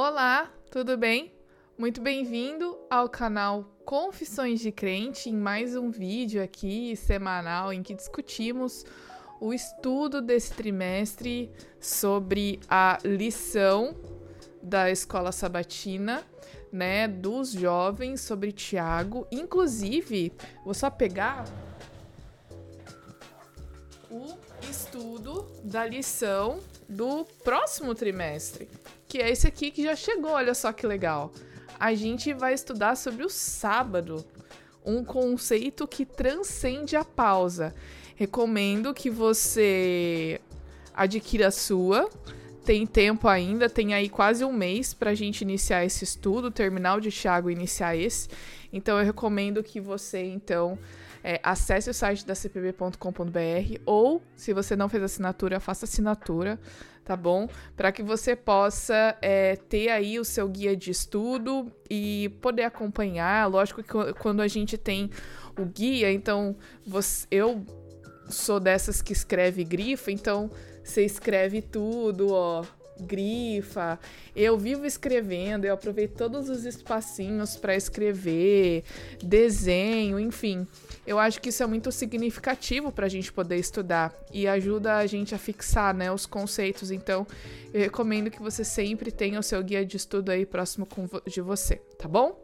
Olá, tudo bem? Muito bem-vindo ao canal Confissões de Crente, em mais um vídeo aqui semanal em que discutimos o estudo desse trimestre sobre a lição da escola sabatina, né, dos jovens sobre Tiago. Inclusive, vou só pegar o estudo da lição do próximo trimestre, que é esse aqui que já chegou, olha só que legal. A gente vai estudar sobre o sábado, um conceito que transcende a pausa. Recomendo que você adquira a sua. Tem tempo ainda, tem aí quase um mês para a gente iniciar esse estudo, terminal de Thiago iniciar esse. Então eu recomendo que você então é, acesse o site da cpb.com.br ou, se você não fez assinatura, faça assinatura, tá bom? Para que você possa é, ter aí o seu guia de estudo e poder acompanhar. Lógico que quando a gente tem o guia, então você, eu sou dessas que escreve grifa, então você escreve tudo, ó grifa. Eu vivo escrevendo, eu aproveito todos os espacinhos para escrever, desenho, enfim. Eu acho que isso é muito significativo para a gente poder estudar e ajuda a gente a fixar né, os conceitos. Então, eu recomendo que você sempre tenha o seu guia de estudo aí próximo de você, tá bom?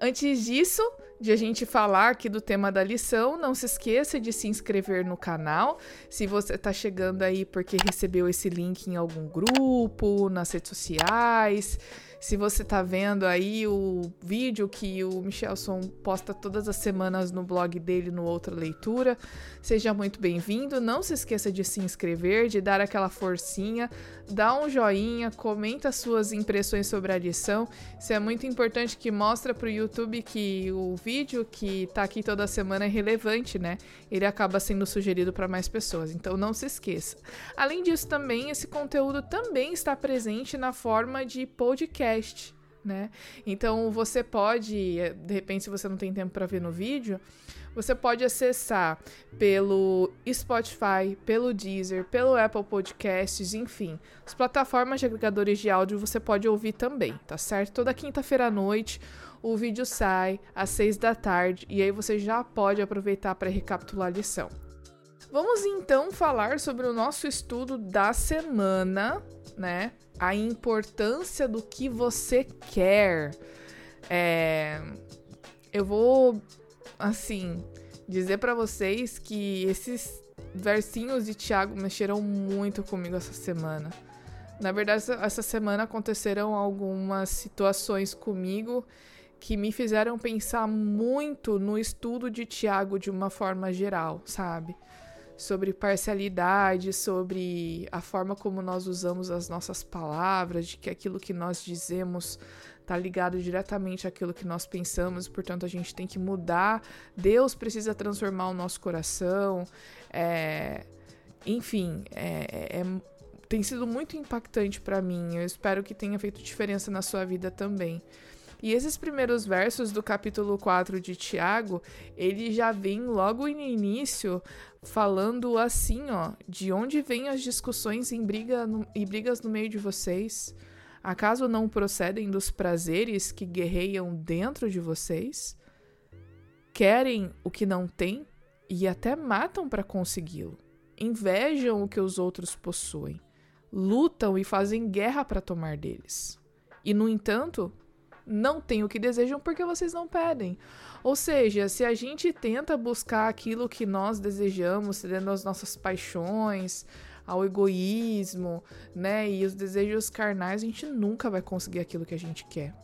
Antes disso, de a gente falar aqui do tema da lição, não se esqueça de se inscrever no canal. Se você está chegando aí porque recebeu esse link em algum grupo, nas redes sociais, se você tá vendo aí o vídeo que o Michelson posta todas as semanas no blog dele no Outra Leitura, seja muito bem-vindo. Não se esqueça de se inscrever, de dar aquela forcinha, dá um joinha, comenta suas impressões sobre a lição. Isso é muito importante que mostra para o YouTube que o vídeo que tá aqui toda semana é relevante, né? Ele acaba sendo sugerido para mais pessoas. Então não se esqueça. Além disso, também esse conteúdo também está presente na forma de podcast podcast, né? Então você pode, de repente, se você não tem tempo para ver no vídeo, você pode acessar pelo Spotify, pelo Deezer, pelo Apple Podcasts, enfim, as plataformas de agregadores de áudio você pode ouvir também, tá certo? Toda quinta-feira à noite o vídeo sai às seis da tarde e aí você já pode aproveitar para recapitular a lição. Vamos então falar sobre o nosso estudo da semana, né? A importância do que você quer. É... Eu vou, assim, dizer para vocês que esses versinhos de Tiago mexeram muito comigo essa semana. Na verdade, essa semana aconteceram algumas situações comigo que me fizeram pensar muito no estudo de Tiago de uma forma geral, sabe? Sobre parcialidade, sobre a forma como nós usamos as nossas palavras, de que aquilo que nós dizemos está ligado diretamente àquilo que nós pensamos, portanto a gente tem que mudar. Deus precisa transformar o nosso coração. É... Enfim, é, é, tem sido muito impactante para mim. Eu espero que tenha feito diferença na sua vida também. E esses primeiros versos do capítulo 4 de Tiago, ele já vem logo no início falando assim, ó, de onde vêm as discussões em briga no, e brigas no meio de vocês? Acaso não procedem dos prazeres que guerreiam dentro de vocês? Querem o que não têm e até matam para consegui-lo. Invejam o que os outros possuem, lutam e fazem guerra para tomar deles. E, no entanto, não têm o que desejam porque vocês não pedem. Ou seja, se a gente tenta buscar aquilo que nós desejamos, cedendo às nossas paixões, ao egoísmo, né, e os desejos carnais, a gente nunca vai conseguir aquilo que a gente quer.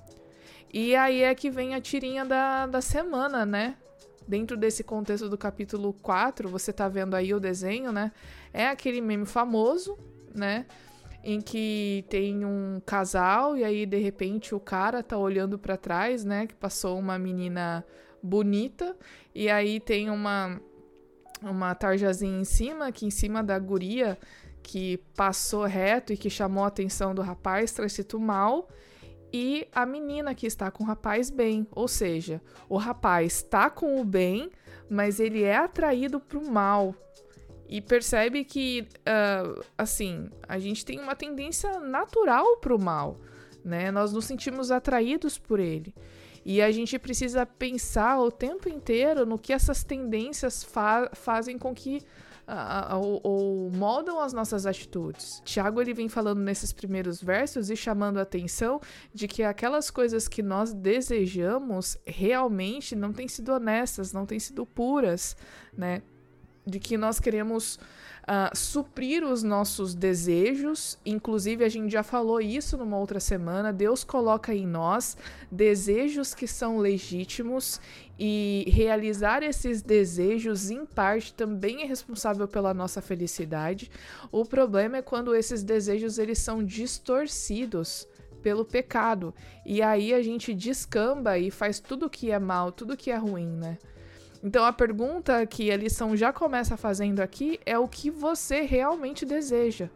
E aí é que vem a tirinha da, da semana, né? Dentro desse contexto do capítulo 4, você tá vendo aí o desenho, né? É aquele meme famoso, né? Em que tem um casal e aí de repente o cara tá olhando para trás, né, que passou uma menina bonita e aí tem uma uma tarjazinha em cima, que em cima da guria que passou reto e que chamou a atenção do rapaz, escrito mal, e a menina que está com o rapaz bem, ou seja, o rapaz está com o bem, mas ele é atraído para o mal, e percebe que, uh, assim, a gente tem uma tendência natural pro mal, né? Nós nos sentimos atraídos por ele. E a gente precisa pensar o tempo inteiro no que essas tendências fa fazem com que uh, ou, ou, moldam as nossas atitudes. Tiago ele vem falando nesses primeiros versos e chamando a atenção de que aquelas coisas que nós desejamos realmente não têm sido honestas, não têm sido puras, né? De que nós queremos uh, suprir os nossos desejos. Inclusive, a gente já falou isso numa outra semana. Deus coloca em nós desejos que são legítimos e realizar esses desejos, em parte, também é responsável pela nossa felicidade. O problema é quando esses desejos eles são distorcidos pelo pecado. E aí a gente descamba e faz tudo que é mal, tudo que é ruim, né? Então a pergunta que a lição já começa fazendo aqui é o que você realmente deseja.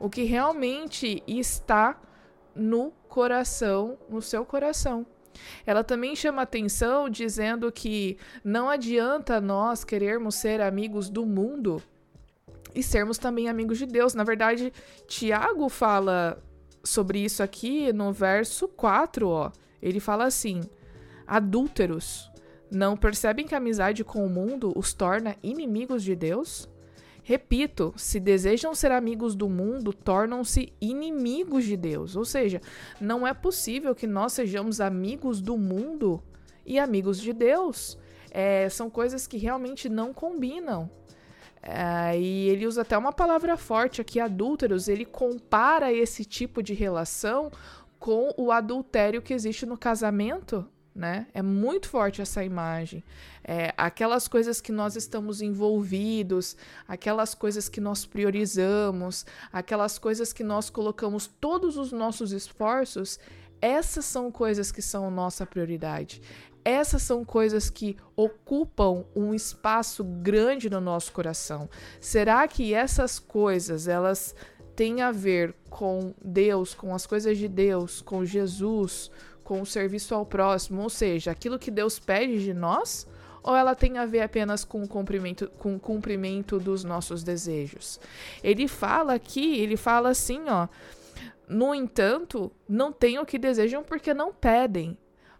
O que realmente está no coração, no seu coração. Ela também chama atenção dizendo que não adianta nós querermos ser amigos do mundo e sermos também amigos de Deus. Na verdade, Tiago fala sobre isso aqui no verso 4, ó. Ele fala assim: adúlteros, não percebem que a amizade com o mundo os torna inimigos de Deus? Repito, se desejam ser amigos do mundo, tornam-se inimigos de Deus. Ou seja, não é possível que nós sejamos amigos do mundo e amigos de Deus. É, são coisas que realmente não combinam. É, e ele usa até uma palavra forte aqui, adúlteros. Ele compara esse tipo de relação com o adultério que existe no casamento né? É muito forte essa imagem. É, aquelas coisas que nós estamos envolvidos, aquelas coisas que nós priorizamos, aquelas coisas que nós colocamos todos os nossos esforços, essas são coisas que são nossa prioridade. Essas são coisas que ocupam um espaço grande no nosso coração. Será que essas coisas, elas têm a ver com Deus, com as coisas de Deus, com Jesus, com o serviço ao próximo, ou seja, aquilo que Deus pede de nós, ou ela tem a ver apenas com o cumprimento, com o cumprimento dos nossos desejos? Ele fala aqui, ele fala assim, ó. No entanto, não tem o que desejam porque não pedem.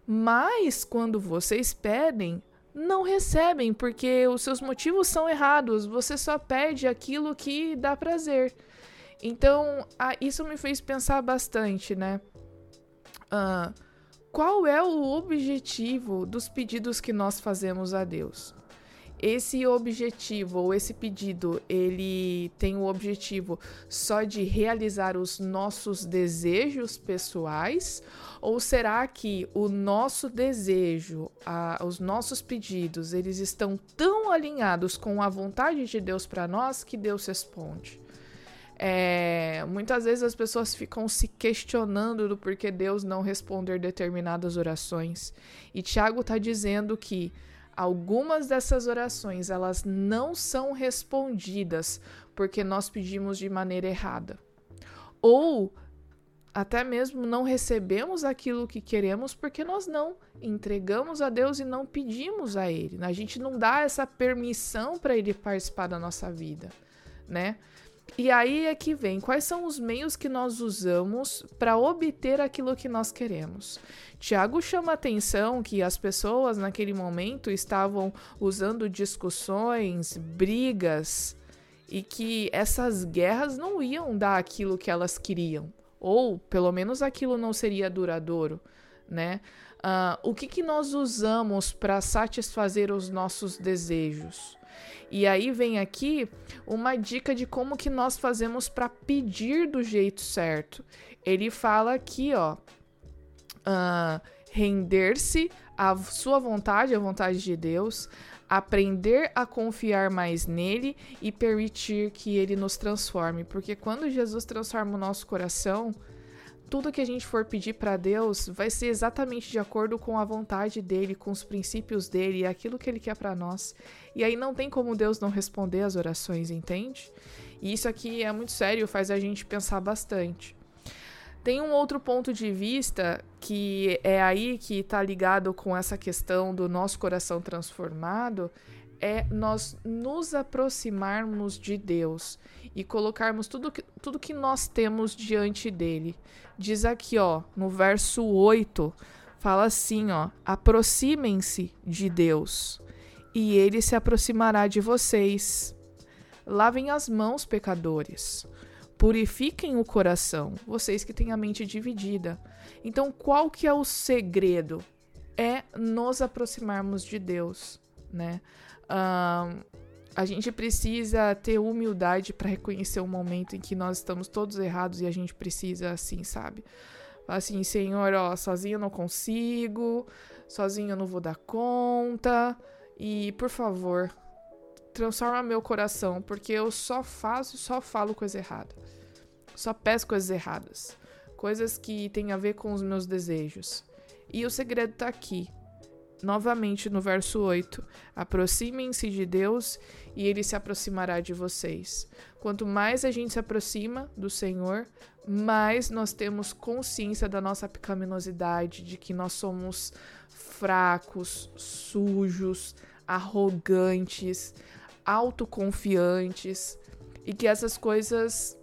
Mas quando vocês pedem, não recebem porque os seus motivos são errados. Você só pede aquilo que dá prazer. Então, isso me fez pensar bastante, né? Uh, qual é o objetivo dos pedidos que nós fazemos a Deus? Esse objetivo ou esse pedido, ele tem o objetivo só de realizar os nossos desejos pessoais? Ou será que o nosso desejo, a, os nossos pedidos, eles estão tão alinhados com a vontade de Deus para nós que Deus responde? É, muitas vezes as pessoas ficam se questionando do porquê Deus não responder determinadas orações. E Tiago está dizendo que algumas dessas orações elas não são respondidas porque nós pedimos de maneira errada. Ou até mesmo não recebemos aquilo que queremos porque nós não entregamos a Deus e não pedimos a Ele. A gente não dá essa permissão para Ele participar da nossa vida, né? E aí é que vem, quais são os meios que nós usamos para obter aquilo que nós queremos? Tiago chama atenção que as pessoas naquele momento estavam usando discussões, brigas, e que essas guerras não iam dar aquilo que elas queriam, ou pelo menos aquilo não seria duradouro, né? Uh, o que, que nós usamos para satisfazer os nossos desejos? E aí vem aqui uma dica de como que nós fazemos para pedir do jeito certo. Ele fala aqui, ó, uh, render-se à sua vontade, à vontade de Deus, aprender a confiar mais nele e permitir que ele nos transforme, porque quando Jesus transforma o nosso coração, tudo que a gente for pedir para Deus vai ser exatamente de acordo com a vontade dele, com os princípios dele aquilo que ele quer para nós. E aí não tem como Deus não responder as orações, entende? E isso aqui é muito sério, faz a gente pensar bastante. Tem um outro ponto de vista que é aí que está ligado com essa questão do nosso coração transformado, é nós nos aproximarmos de Deus e colocarmos tudo que, tudo que nós temos diante dele. Diz aqui, ó, no verso 8, fala assim, ó: aproximem-se de Deus, e ele se aproximará de vocês. Lavem as mãos, pecadores. Purifiquem o coração, vocês que têm a mente dividida. Então, qual que é o segredo? É nos aproximarmos de Deus, né? Uh, a gente precisa ter humildade para reconhecer o momento em que nós estamos todos errados e a gente precisa, assim, sabe? Assim, Senhor, ó, sozinho eu não consigo, sozinho eu não vou dar conta. E, por favor, transforma meu coração, porque eu só faço, só falo coisa errada. Só peço coisas erradas. Coisas que têm a ver com os meus desejos. E o segredo tá aqui. Novamente no verso 8: Aproximem-se de Deus e ele se aproximará de vocês. Quanto mais a gente se aproxima do Senhor, mais nós temos consciência da nossa pecaminosidade, de que nós somos fracos, sujos, arrogantes, autoconfiantes e que essas coisas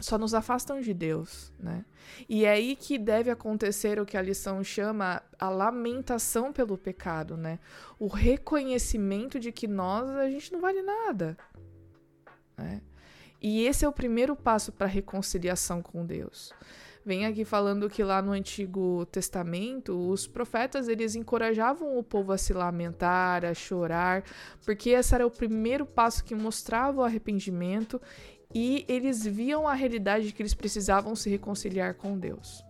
só nos afastam de Deus, né? E é aí que deve acontecer o que a lição chama a lamentação pelo pecado, né? O reconhecimento de que nós a gente não vale nada, né? E esse é o primeiro passo para a reconciliação com Deus. Vem aqui falando que lá no Antigo Testamento, os profetas eles encorajavam o povo a se lamentar, a chorar, porque esse era o primeiro passo que mostrava o arrependimento e eles viam a realidade de que eles precisavam se reconciliar com Deus.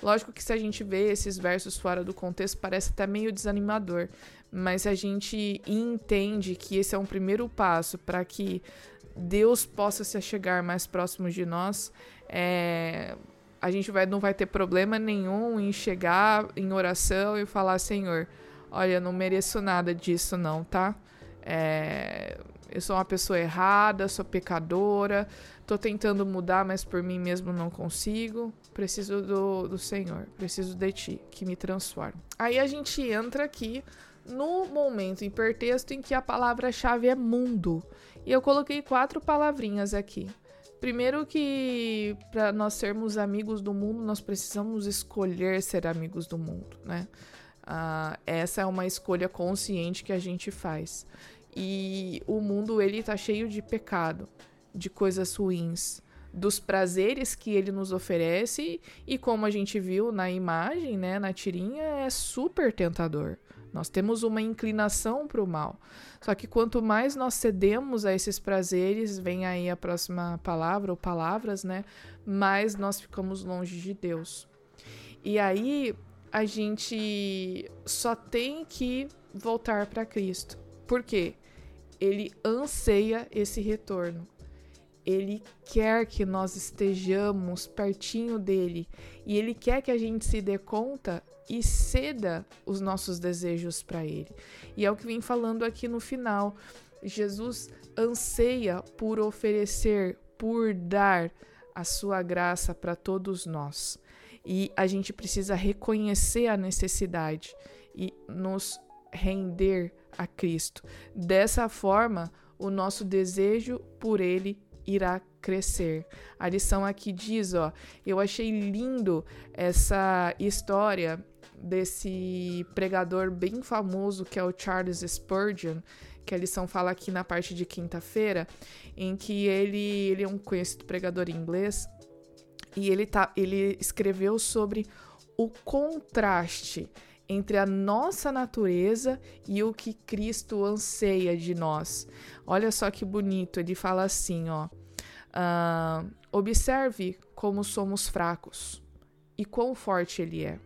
Lógico que se a gente vê esses versos fora do contexto, parece até meio desanimador, mas a gente entende que esse é um primeiro passo para que Deus possa se chegar mais próximo de nós, é, a gente vai, não vai ter problema nenhum em chegar em oração e falar: Senhor, olha, não mereço nada disso, não, tá? É, eu sou uma pessoa errada, sou pecadora, tô tentando mudar, mas por mim mesmo não consigo. Preciso do, do Senhor, preciso de Ti, que me transforme. Aí a gente entra aqui no momento hipertexto em que a palavra-chave é mundo. E eu coloquei quatro palavrinhas aqui. Primeiro que para nós sermos amigos do mundo, nós precisamos escolher ser amigos do mundo, né? Uh, essa é uma escolha consciente que a gente faz. E o mundo ele tá cheio de pecado, de coisas ruins, dos prazeres que ele nos oferece e como a gente viu na imagem, né, na tirinha, é super tentador. Nós temos uma inclinação para o mal. Só que quanto mais nós cedemos a esses prazeres, vem aí a próxima palavra ou palavras, né? Mais nós ficamos longe de Deus. E aí a gente só tem que voltar para Cristo. Por quê? Ele anseia esse retorno. Ele quer que nós estejamos pertinho dele e ele quer que a gente se dê conta e ceda os nossos desejos para ele. E é o que vem falando aqui no final. Jesus anseia por oferecer, por dar a sua graça para todos nós. E a gente precisa reconhecer a necessidade e nos render a Cristo. Dessa forma, o nosso desejo por ele irá crescer. A lição aqui diz, ó, eu achei lindo essa história desse pregador bem famoso que é o Charles Spurgeon, que a lição fala aqui na parte de quinta-feira, em que ele, ele é um conhecido pregador inglês e ele, tá, ele escreveu sobre o contraste entre a nossa natureza e o que Cristo anseia de nós. Olha só que bonito, ele fala assim, ó. Uh, observe como somos fracos e quão forte ele é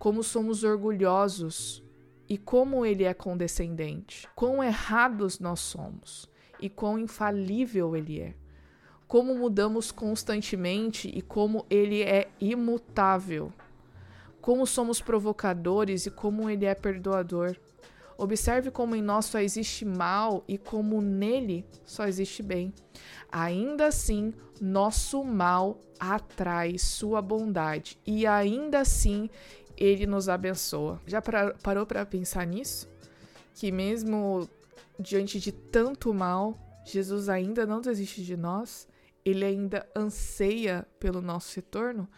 como somos orgulhosos e como ele é condescendente, quão errados nós somos e quão infalível ele é, como mudamos constantemente e como ele é imutável, como somos provocadores e como ele é perdoador. Observe como em nós só existe mal e como nele só existe bem. Ainda assim, nosso mal atrai sua bondade, e ainda assim ele nos abençoa. Já parou para pensar nisso? que mesmo diante de tanto mal, Jesus ainda não desiste de nós, ele ainda anseia pelo nosso retorno.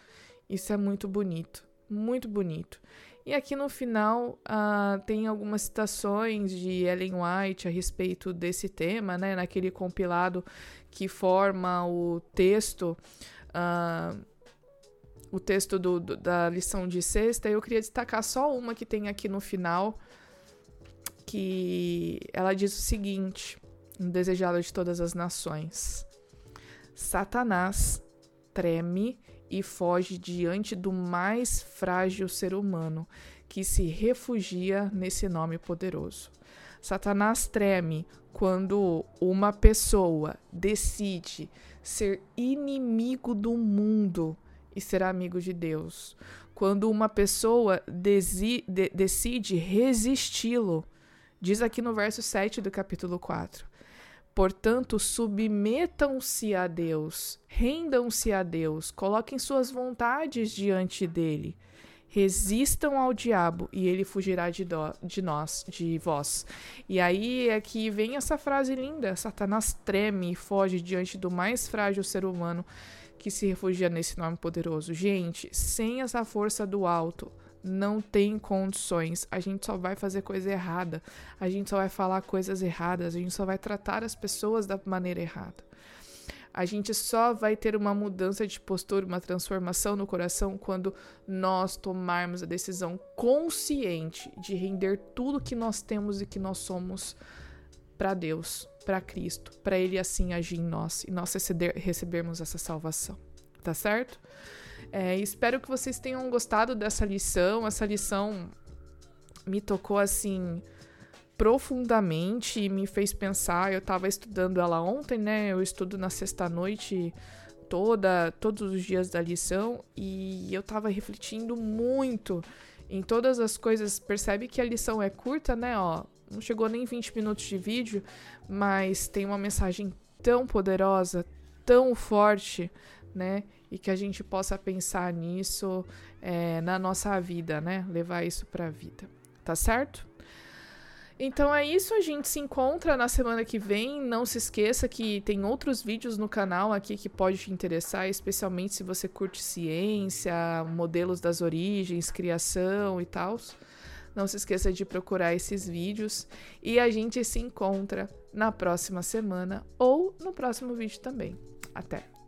Isso é muito bonito, muito bonito. E aqui no final uh, tem algumas citações de Ellen White a respeito desse tema, né? Naquele compilado que forma o texto, uh, o texto do, do, da lição de sexta. Eu queria destacar só uma que tem aqui no final, que ela diz o seguinte: desejado de todas as nações. Satanás treme e foge diante do mais frágil ser humano que se refugia nesse nome poderoso. Satanás treme quando uma pessoa decide ser inimigo do mundo e ser amigo de Deus. Quando uma pessoa de decide resisti-lo. Diz aqui no verso 7 do capítulo 4. Portanto, submetam-se a Deus, rendam-se a Deus, coloquem suas vontades diante dele. Resistam ao diabo e ele fugirá de, do, de nós, de vós. E aí é que vem essa frase linda: Satanás treme e foge diante do mais frágil ser humano que se refugia nesse nome poderoso. Gente, sem essa força do alto, não tem condições. A gente só vai fazer coisa errada. A gente só vai falar coisas erradas. A gente só vai tratar as pessoas da maneira errada. A gente só vai ter uma mudança de postura, uma transformação no coração quando nós tomarmos a decisão consciente de render tudo que nós temos e que nós somos para Deus, para Cristo, para Ele assim agir em nós e nós receber, recebermos essa salvação. Tá certo? É, espero que vocês tenham gostado dessa lição. Essa lição me tocou assim profundamente e me fez pensar. Eu estava estudando ela ontem, né? Eu estudo na sexta-noite toda, todos os dias da lição e eu estava refletindo muito em todas as coisas. Percebe que a lição é curta, né? Ó, não chegou nem 20 minutos de vídeo, mas tem uma mensagem tão poderosa, tão forte, né? e que a gente possa pensar nisso é, na nossa vida, né? Levar isso para a vida, tá certo? Então é isso, a gente se encontra na semana que vem. Não se esqueça que tem outros vídeos no canal aqui que pode te interessar, especialmente se você curte ciência, modelos das origens, criação e tal. Não se esqueça de procurar esses vídeos e a gente se encontra na próxima semana ou no próximo vídeo também. Até!